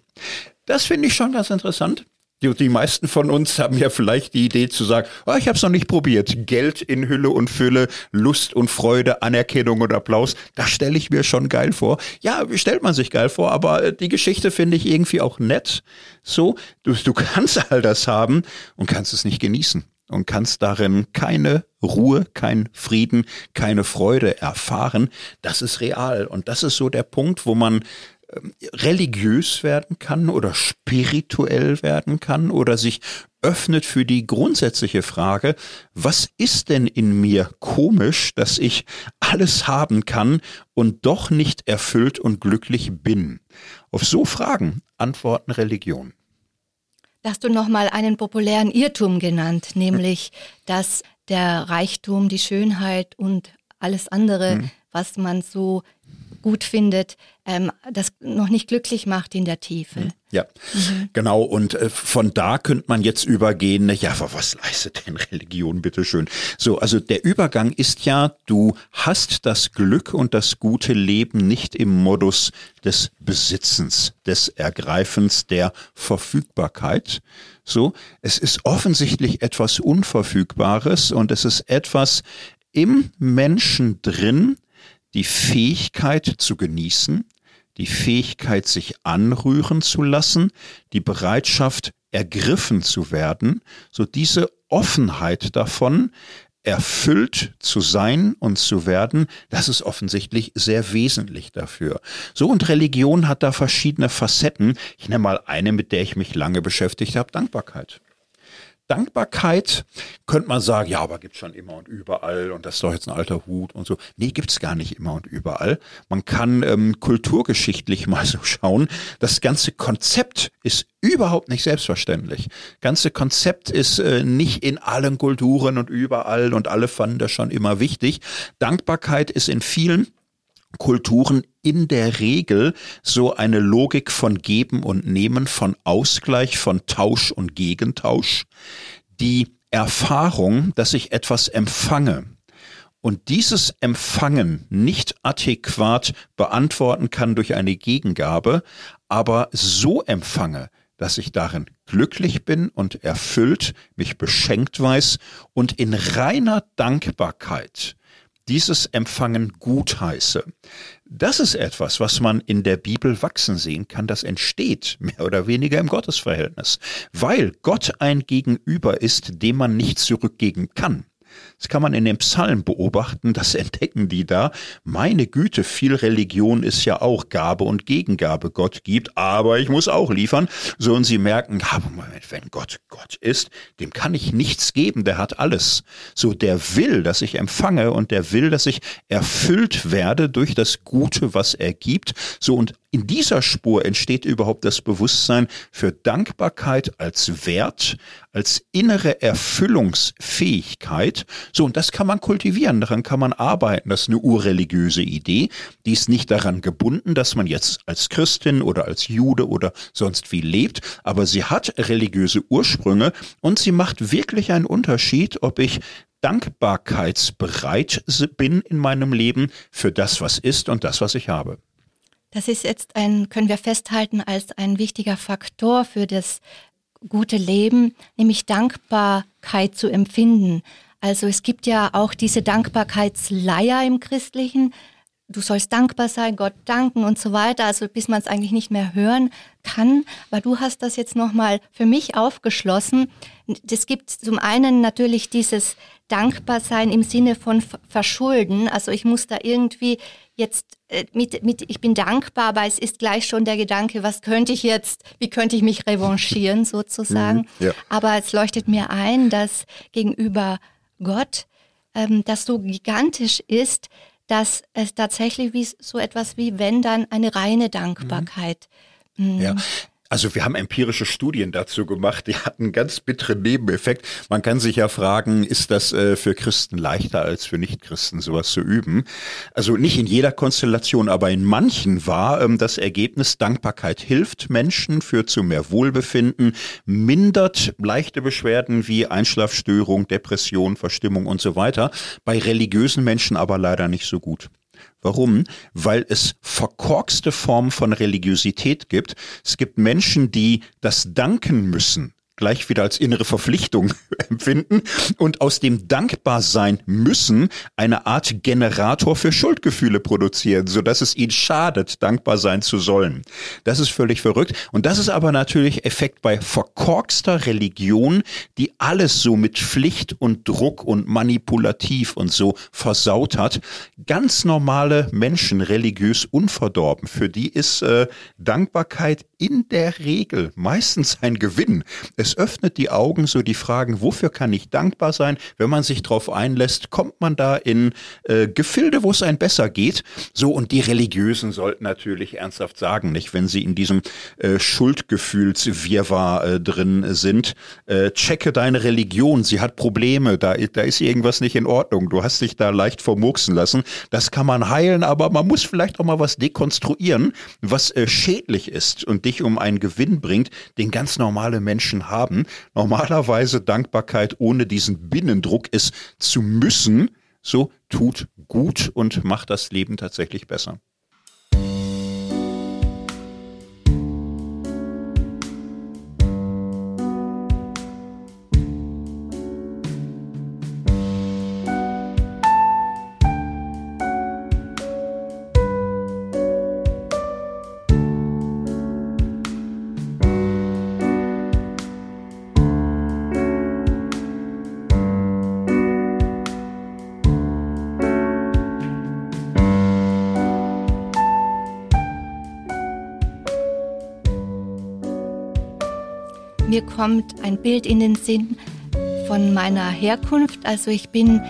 Das finde ich schon ganz interessant. Die, meisten von uns haben ja vielleicht die Idee zu sagen, oh, ich habe es noch nicht probiert. Geld in Hülle und Fülle, Lust und Freude, Anerkennung und Applaus, das stelle ich mir schon geil vor. Ja, stellt man sich geil vor, aber äh, die Geschichte finde ich irgendwie auch nett. So, du, du kannst all das haben und kannst es nicht genießen und kannst darin keine Ruhe, kein Frieden, keine Freude erfahren. Das ist real. Und das ist so der Punkt, wo man ähm, religiös werden kann oder spirituell werden kann oder sich öffnet für die grundsätzliche Frage, was ist denn in mir komisch, dass ich alles haben kann und doch nicht erfüllt und glücklich bin? Auf so Fragen antworten Religion. Hast du nochmal einen populären Irrtum genannt, nämlich, dass der Reichtum, die Schönheit und alles andere, mhm. was man so gut findet, ähm, das noch nicht glücklich macht in der Tiefe. Mhm. Ja, mhm. genau. Und äh, von da könnte man jetzt übergehen, ja, aber was leistet denn Religion, bitteschön? So, also der Übergang ist ja, du hast das Glück und das gute Leben nicht im Modus des Besitzens, des Ergreifens, der Verfügbarkeit. So, es ist offensichtlich etwas Unverfügbares und es ist etwas im Menschen drin, die Fähigkeit zu genießen, die Fähigkeit, sich anrühren zu lassen, die Bereitschaft, ergriffen zu werden, so diese Offenheit davon, erfüllt zu sein und zu werden, das ist offensichtlich sehr wesentlich dafür. So und Religion hat da verschiedene Facetten. Ich nenne mal eine, mit der ich mich lange beschäftigt habe, Dankbarkeit. Dankbarkeit könnte man sagen, ja, aber gibt's schon immer und überall und das ist doch jetzt ein alter Hut und so. Nee, gibt's gar nicht immer und überall. Man kann ähm, kulturgeschichtlich mal so schauen. Das ganze Konzept ist überhaupt nicht selbstverständlich. Ganze Konzept ist äh, nicht in allen Kulturen und überall und alle fanden das schon immer wichtig. Dankbarkeit ist in vielen Kulturen in der Regel so eine Logik von Geben und Nehmen, von Ausgleich, von Tausch und Gegentausch, die Erfahrung, dass ich etwas empfange und dieses Empfangen nicht adäquat beantworten kann durch eine Gegengabe, aber so empfange, dass ich darin glücklich bin und erfüllt, mich beschenkt weiß und in reiner Dankbarkeit dieses Empfangen gutheiße. Das ist etwas, was man in der Bibel wachsen sehen kann. Das entsteht mehr oder weniger im Gottesverhältnis, weil Gott ein Gegenüber ist, dem man nicht zurückgeben kann. Das kann man in dem Psalm beobachten, das entdecken die da. Meine Güte, viel Religion ist ja auch Gabe und Gegengabe Gott gibt, aber ich muss auch liefern. So und sie merken, wenn Gott Gott ist, dem kann ich nichts geben, der hat alles. So der will, dass ich empfange und der will, dass ich erfüllt werde durch das Gute, was er gibt. So und in dieser Spur entsteht überhaupt das Bewusstsein für Dankbarkeit als Wert, als innere Erfüllungsfähigkeit. So, und das kann man kultivieren, daran kann man arbeiten. Das ist eine urreligiöse Idee. Die ist nicht daran gebunden, dass man jetzt als Christin oder als Jude oder sonst wie lebt, aber sie hat religiöse Ursprünge und sie macht wirklich einen Unterschied, ob ich dankbarkeitsbereit bin in meinem Leben für das, was ist und das, was ich habe. Das ist jetzt ein, können wir festhalten, als ein wichtiger Faktor für das gute Leben, nämlich Dankbarkeit zu empfinden. Also es gibt ja auch diese Dankbarkeitsleier im Christlichen. Du sollst dankbar sein, Gott danken und so weiter, also bis man es eigentlich nicht mehr hören kann. Aber du hast das jetzt nochmal für mich aufgeschlossen. Es gibt zum einen natürlich dieses Dankbarsein im Sinne von Verschulden. Also ich muss da irgendwie jetzt äh, mit, mit, ich bin dankbar, aber es ist gleich schon der Gedanke, was könnte ich jetzt, wie könnte ich mich revanchieren sozusagen. Mhm, ja. Aber es leuchtet mir ein, dass gegenüber Gott ähm, das so gigantisch ist, dass es tatsächlich wie, so etwas wie wenn dann eine reine Dankbarkeit. Mhm. Ja, also wir haben empirische Studien dazu gemacht, die hatten ganz bitteren Nebeneffekt. Man kann sich ja fragen, ist das äh, für Christen leichter als für Nichtchristen, sowas zu üben? Also nicht in jeder Konstellation, aber in manchen war ähm, das Ergebnis, Dankbarkeit hilft Menschen, führt zu mehr Wohlbefinden, mindert leichte Beschwerden wie Einschlafstörung, Depression, Verstimmung und so weiter. Bei religiösen Menschen aber leider nicht so gut. Warum? Weil es verkorkste Formen von Religiosität gibt. Es gibt Menschen, die das danken müssen gleich wieder als innere Verpflichtung empfinden und aus dem dankbar sein müssen eine Art Generator für Schuldgefühle produzieren, so dass es ihnen schadet, dankbar sein zu sollen. Das ist völlig verrückt und das ist aber natürlich Effekt bei verkorkster Religion, die alles so mit Pflicht und Druck und manipulativ und so versaut hat. Ganz normale Menschen, religiös unverdorben, für die ist äh, Dankbarkeit in der Regel meistens ein Gewinn. Es öffnet die Augen, so die Fragen, wofür kann ich dankbar sein? Wenn man sich darauf einlässt, kommt man da in äh, Gefilde, wo es ein besser geht. So, und die Religiösen sollten natürlich ernsthaft sagen, nicht, wenn sie in diesem äh, Schuldgefühlswirrwarr äh, drin sind, äh, checke deine Religion, sie hat Probleme, da, da ist irgendwas nicht in Ordnung, du hast dich da leicht vermurksen lassen. Das kann man heilen, aber man muss vielleicht auch mal was dekonstruieren, was äh, schädlich ist und dich um einen Gewinn bringt, den ganz normale Menschen haben. Normalerweise Dankbarkeit ohne diesen Binnendruck es zu müssen, so tut gut und macht das Leben tatsächlich besser. Mir kommt ein Bild in den Sinn von meiner Herkunft. Also ich bin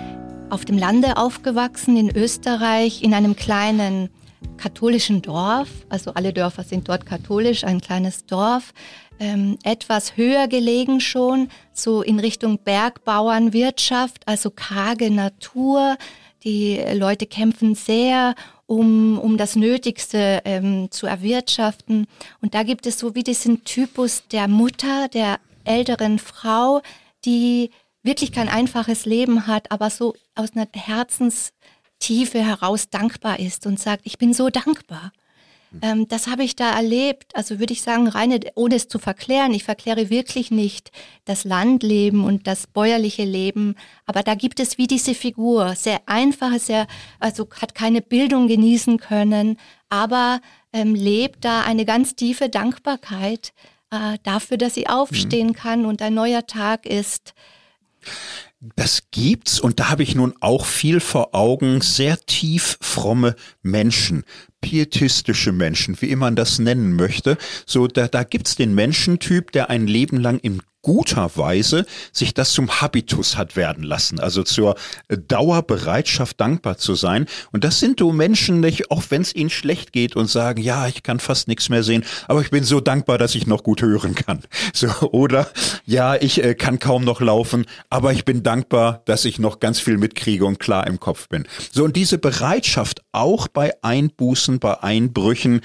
auf dem Lande aufgewachsen in Österreich in einem kleinen katholischen Dorf. Also alle Dörfer sind dort katholisch, ein kleines Dorf. Ähm, etwas höher gelegen schon, so in Richtung Bergbauernwirtschaft, also karge Natur. Die Leute kämpfen sehr um, um das Nötigste ähm, zu erwirtschaften. Und da gibt es so wie diesen Typus der Mutter, der älteren Frau, die wirklich kein einfaches Leben hat, aber so aus einer Herzenstiefe heraus dankbar ist und sagt, ich bin so dankbar. Ähm, das habe ich da erlebt. Also würde ich sagen, reine, ohne es zu verklären, ich verkläre wirklich nicht das Landleben und das bäuerliche Leben. Aber da gibt es wie diese Figur, sehr einfache, sehr, also hat keine Bildung genießen können, aber ähm, lebt da eine ganz tiefe Dankbarkeit äh, dafür, dass sie aufstehen mhm. kann und ein neuer Tag ist. Das gibt's und da habe ich nun auch viel vor Augen, sehr tief fromme Menschen, pietistische Menschen, wie immer man das nennen möchte. So, da, da gibt's den Menschentyp, der ein Leben lang im guter Weise sich das zum Habitus hat werden lassen, also zur Dauerbereitschaft dankbar zu sein. Und das sind du Menschen nicht, auch wenn es ihnen schlecht geht und sagen, ja, ich kann fast nichts mehr sehen, aber ich bin so dankbar, dass ich noch gut hören kann. So, oder ja, ich äh, kann kaum noch laufen, aber ich bin dankbar, dass ich noch ganz viel mitkriege und klar im Kopf bin. So, und diese Bereitschaft auch bei Einbußen, bei Einbrüchen,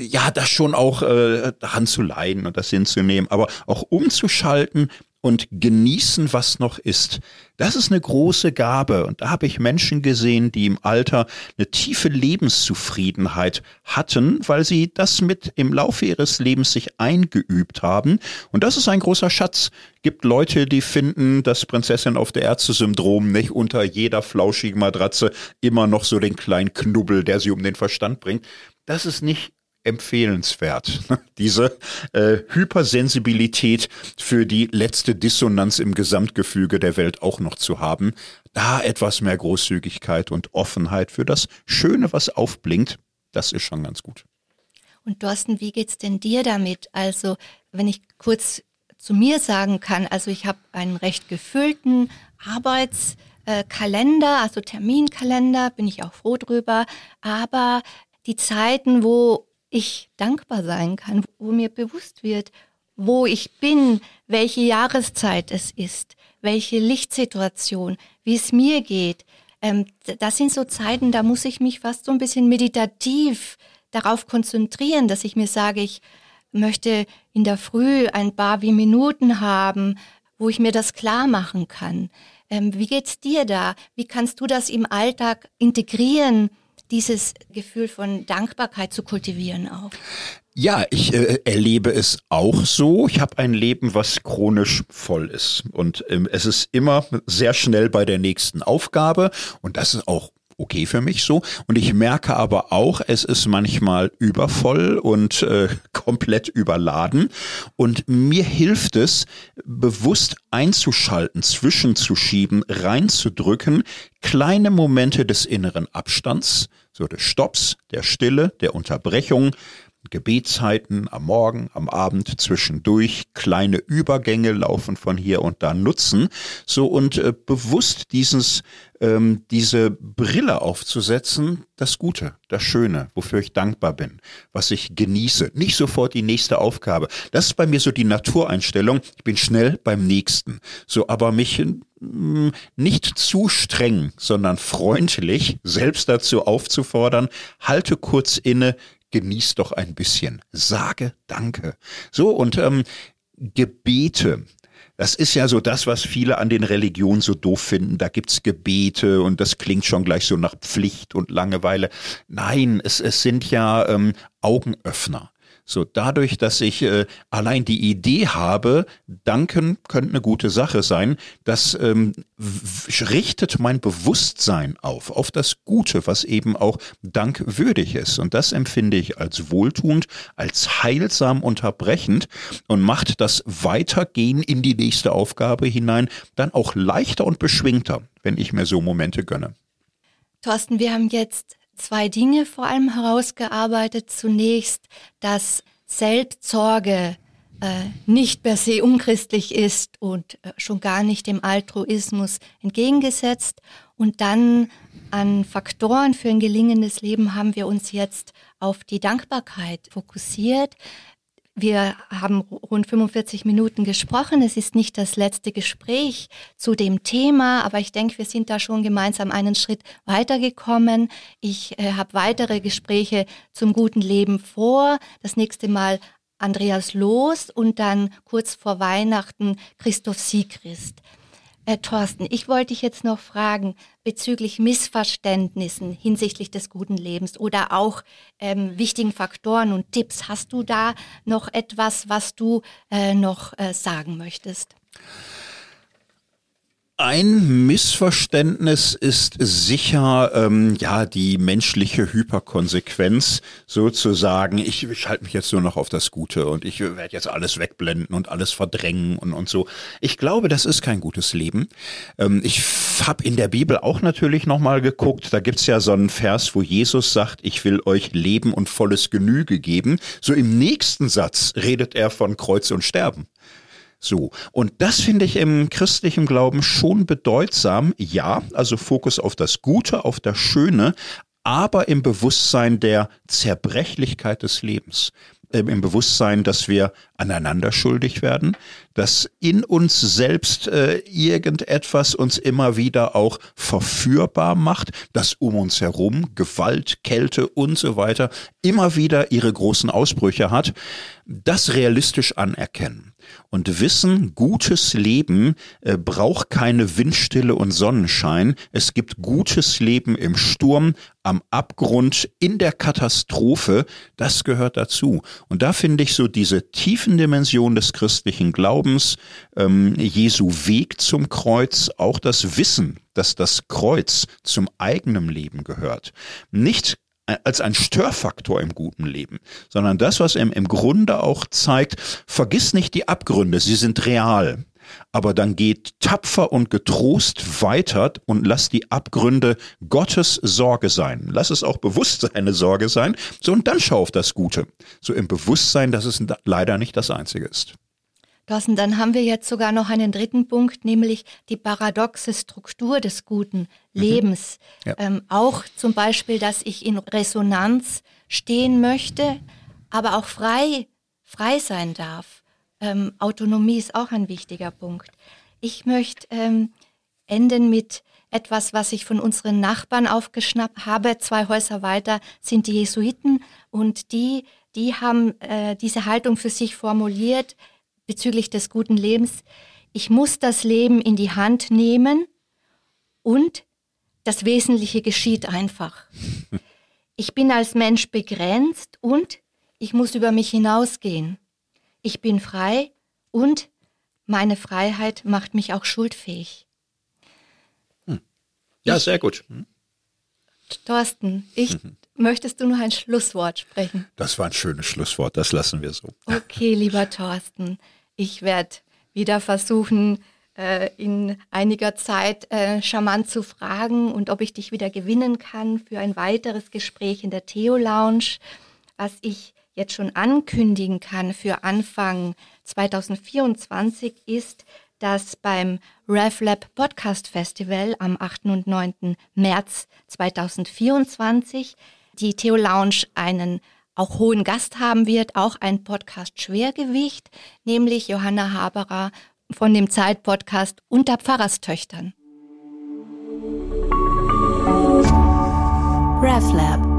ja, das schon auch äh, Hand zu leiden und das hinzunehmen, aber auch umzuschalten und genießen, was noch ist. Das ist eine große Gabe. Und da habe ich Menschen gesehen, die im Alter eine tiefe Lebenszufriedenheit hatten, weil sie das mit im Laufe ihres Lebens sich eingeübt haben. Und das ist ein großer Schatz. Gibt Leute, die finden das Prinzessin auf der Ärzte-Syndrom nicht unter jeder flauschigen Matratze immer noch so den kleinen Knubbel, der sie um den Verstand bringt. Das ist nicht empfehlenswert, diese äh, Hypersensibilität für die letzte Dissonanz im Gesamtgefüge der Welt auch noch zu haben. Da etwas mehr Großzügigkeit und Offenheit für das Schöne, was aufblinkt, das ist schon ganz gut. Und Thorsten, wie geht's denn dir damit? Also, wenn ich kurz zu mir sagen kann, also ich habe einen recht gefüllten Arbeitskalender, also Terminkalender, bin ich auch froh drüber, aber die Zeiten, wo ich dankbar sein kann, wo mir bewusst wird, wo ich bin, welche Jahreszeit es ist, welche Lichtsituation, wie es mir geht. Ähm, das sind so Zeiten, da muss ich mich fast so ein bisschen meditativ darauf konzentrieren, dass ich mir sage, ich möchte in der Früh ein paar wie Minuten haben, wo ich mir das klar machen kann. Ähm, wie geht's dir da? Wie kannst du das im Alltag integrieren? Dieses Gefühl von Dankbarkeit zu kultivieren auch. Ja, ich äh, erlebe es auch so. Ich habe ein Leben, was chronisch voll ist. Und ähm, es ist immer sehr schnell bei der nächsten Aufgabe. Und das ist auch okay für mich so. Und ich merke aber auch, es ist manchmal übervoll und äh, komplett überladen. Und mir hilft es, bewusst einzuschalten, zwischenzuschieben, reinzudrücken, kleine Momente des inneren Abstands, so des Stopps, der Stille, der Unterbrechung, Gebetszeiten am Morgen, am Abend zwischendurch, kleine Übergänge laufen von hier und da nutzen, so und äh, bewusst dieses, ähm, diese Brille aufzusetzen, das Gute, das Schöne, wofür ich dankbar bin, was ich genieße, nicht sofort die nächste Aufgabe. Das ist bei mir so die Natureinstellung. Ich bin schnell beim nächsten, so aber mich mm, nicht zu streng, sondern freundlich selbst dazu aufzufordern, halte kurz inne, genieß doch ein bisschen, sage Danke. So, und ähm, Gebete, das ist ja so das, was viele an den Religionen so doof finden. Da gibt's Gebete und das klingt schon gleich so nach Pflicht und Langeweile. Nein, es, es sind ja ähm, Augenöffner. So, dadurch, dass ich äh, allein die Idee habe, danken könnte eine gute Sache sein, das ähm, richtet mein Bewusstsein auf, auf das Gute, was eben auch dankwürdig ist. Und das empfinde ich als wohltuend, als heilsam unterbrechend und macht das Weitergehen in die nächste Aufgabe hinein dann auch leichter und beschwingter, wenn ich mir so Momente gönne. Thorsten, wir haben jetzt zwei Dinge vor allem herausgearbeitet. Zunächst, dass Selbstsorge äh, nicht per se unchristlich ist und äh, schon gar nicht dem Altruismus entgegengesetzt. Und dann an Faktoren für ein gelingendes Leben haben wir uns jetzt auf die Dankbarkeit fokussiert. Wir haben rund 45 Minuten gesprochen. Es ist nicht das letzte Gespräch zu dem Thema, aber ich denke, wir sind da schon gemeinsam einen Schritt weitergekommen. Ich äh, habe weitere Gespräche zum guten Leben vor. Das nächste Mal Andreas Loos und dann kurz vor Weihnachten Christoph Siegrist. Äh, Thorsten, ich wollte dich jetzt noch fragen bezüglich Missverständnissen hinsichtlich des guten Lebens oder auch ähm, wichtigen Faktoren und Tipps. Hast du da noch etwas, was du äh, noch äh, sagen möchtest? Ein Missverständnis ist sicher ähm, ja die menschliche Hyperkonsequenz, sozusagen. Ich, ich halte mich jetzt nur noch auf das Gute und ich werde jetzt alles wegblenden und alles verdrängen und und so. Ich glaube, das ist kein gutes Leben. Ähm, ich habe in der Bibel auch natürlich noch mal geguckt. Da gibt's ja so einen Vers, wo Jesus sagt: Ich will euch Leben und volles Genüge geben. So im nächsten Satz redet er von Kreuz und Sterben. So. Und das finde ich im christlichen Glauben schon bedeutsam. Ja, also Fokus auf das Gute, auf das Schöne, aber im Bewusstsein der Zerbrechlichkeit des Lebens. Ähm, Im Bewusstsein, dass wir aneinander schuldig werden, dass in uns selbst äh, irgendetwas uns immer wieder auch verführbar macht, dass um uns herum Gewalt, Kälte und so weiter immer wieder ihre großen Ausbrüche hat, das realistisch anerkennen und wissen, gutes Leben äh, braucht keine Windstille und Sonnenschein. Es gibt gutes Leben im Sturm, am Abgrund, in der Katastrophe. Das gehört dazu. Und da finde ich so diese tiefen Dimensionen des christlichen Glaubens, ähm, Jesu Weg zum Kreuz, auch das Wissen, dass das Kreuz zum eigenen Leben gehört. Nicht als ein Störfaktor im guten Leben, sondern das, was ihm im Grunde auch zeigt, vergiss nicht die Abgründe, sie sind real. Aber dann geht tapfer und getrost weiter und lass die Abgründe Gottes Sorge sein. Lass es auch bewusst seine Sorge sein. So, und dann schau auf das Gute. So im Bewusstsein, dass es leider nicht das Einzige ist. Thorsten, dann haben wir jetzt sogar noch einen dritten Punkt, nämlich die paradoxe Struktur des guten mhm. Lebens. Mhm. Ja. Ähm, auch zum Beispiel, dass ich in Resonanz stehen möchte, aber auch frei, frei sein darf. Ähm, Autonomie ist auch ein wichtiger Punkt. Ich möchte ähm, enden mit etwas, was ich von unseren Nachbarn aufgeschnappt habe. Zwei Häuser weiter sind die Jesuiten und die, die haben äh, diese Haltung für sich formuliert bezüglich des guten Lebens, ich muss das Leben in die Hand nehmen und das Wesentliche geschieht einfach. Ich bin als Mensch begrenzt und ich muss über mich hinausgehen. Ich bin frei und meine Freiheit macht mich auch schuldfähig. Hm. Ja, ich, sehr gut. Hm. Thorsten, ich, mhm. möchtest du noch ein Schlusswort sprechen? Das war ein schönes Schlusswort, das lassen wir so. Okay, lieber Thorsten. Ich werde wieder versuchen, äh, in einiger Zeit äh, charmant zu fragen und ob ich dich wieder gewinnen kann für ein weiteres Gespräch in der Theo Lounge. Was ich jetzt schon ankündigen kann für Anfang 2024 ist, dass beim RevLab Podcast Festival am 8. und 9. März 2024 die Theo Lounge einen auch hohen Gast haben wird, auch ein Podcast Schwergewicht, nämlich Johanna Haberer von dem Zeitpodcast Unter Pfarrerstöchtern. RefLab